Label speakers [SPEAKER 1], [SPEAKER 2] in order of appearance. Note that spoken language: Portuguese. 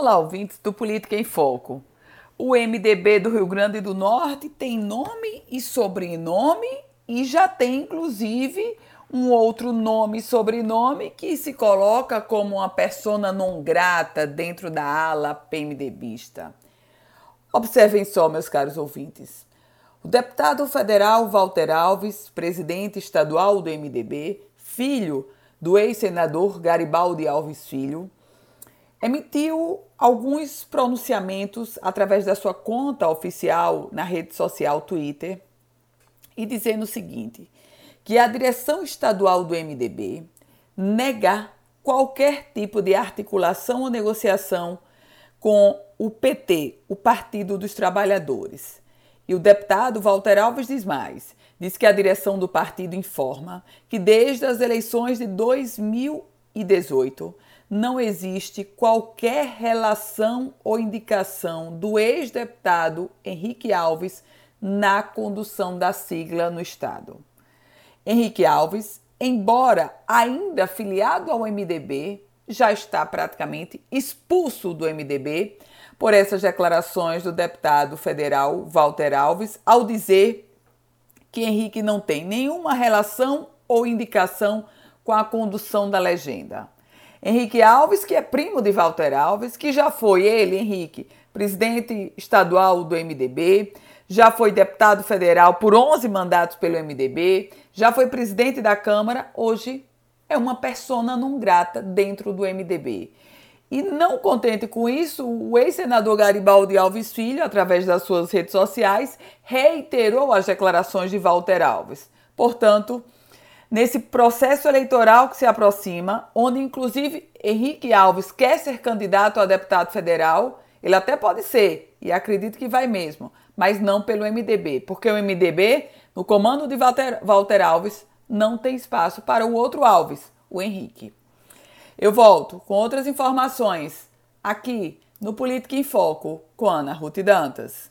[SPEAKER 1] Olá, ouvintes do Política em Foco. O MDB do Rio Grande do Norte tem nome e sobrenome e já tem, inclusive, um outro nome e sobrenome que se coloca como uma persona non grata dentro da ala PMDBista. Observem só, meus caros ouvintes. O deputado federal Walter Alves, presidente estadual do MDB, filho do ex-senador Garibaldi Alves Filho, emitiu alguns pronunciamentos através da sua conta oficial na rede social Twitter e dizendo o seguinte: que a direção estadual do MDB negar qualquer tipo de articulação ou negociação com o PT, o Partido dos Trabalhadores. E o deputado Walter Alves diz mais: diz que a direção do partido informa que desde as eleições de 2018 não existe qualquer relação ou indicação do ex-deputado Henrique Alves na condução da sigla no Estado. Henrique Alves, embora ainda afiliado ao MDB, já está praticamente expulso do MDB por essas declarações do deputado federal Walter Alves, ao dizer que Henrique não tem nenhuma relação ou indicação com a condução da legenda. Henrique Alves, que é primo de Walter Alves, que já foi ele, Henrique, presidente estadual do MDB, já foi deputado federal por 11 mandatos pelo MDB, já foi presidente da Câmara, hoje é uma persona não grata dentro do MDB. E não contente com isso, o ex-senador Garibaldi Alves Filho, através das suas redes sociais, reiterou as declarações de Walter Alves. Portanto, nesse processo eleitoral que se aproxima, onde inclusive Henrique Alves quer ser candidato a deputado federal, ele até pode ser, e acredito que vai mesmo, mas não pelo MDB, porque o MDB, no comando de Walter, Walter Alves, não tem espaço para o outro Alves, o Henrique. Eu volto com outras informações aqui no Política em Foco com Ana Ruth Dantas.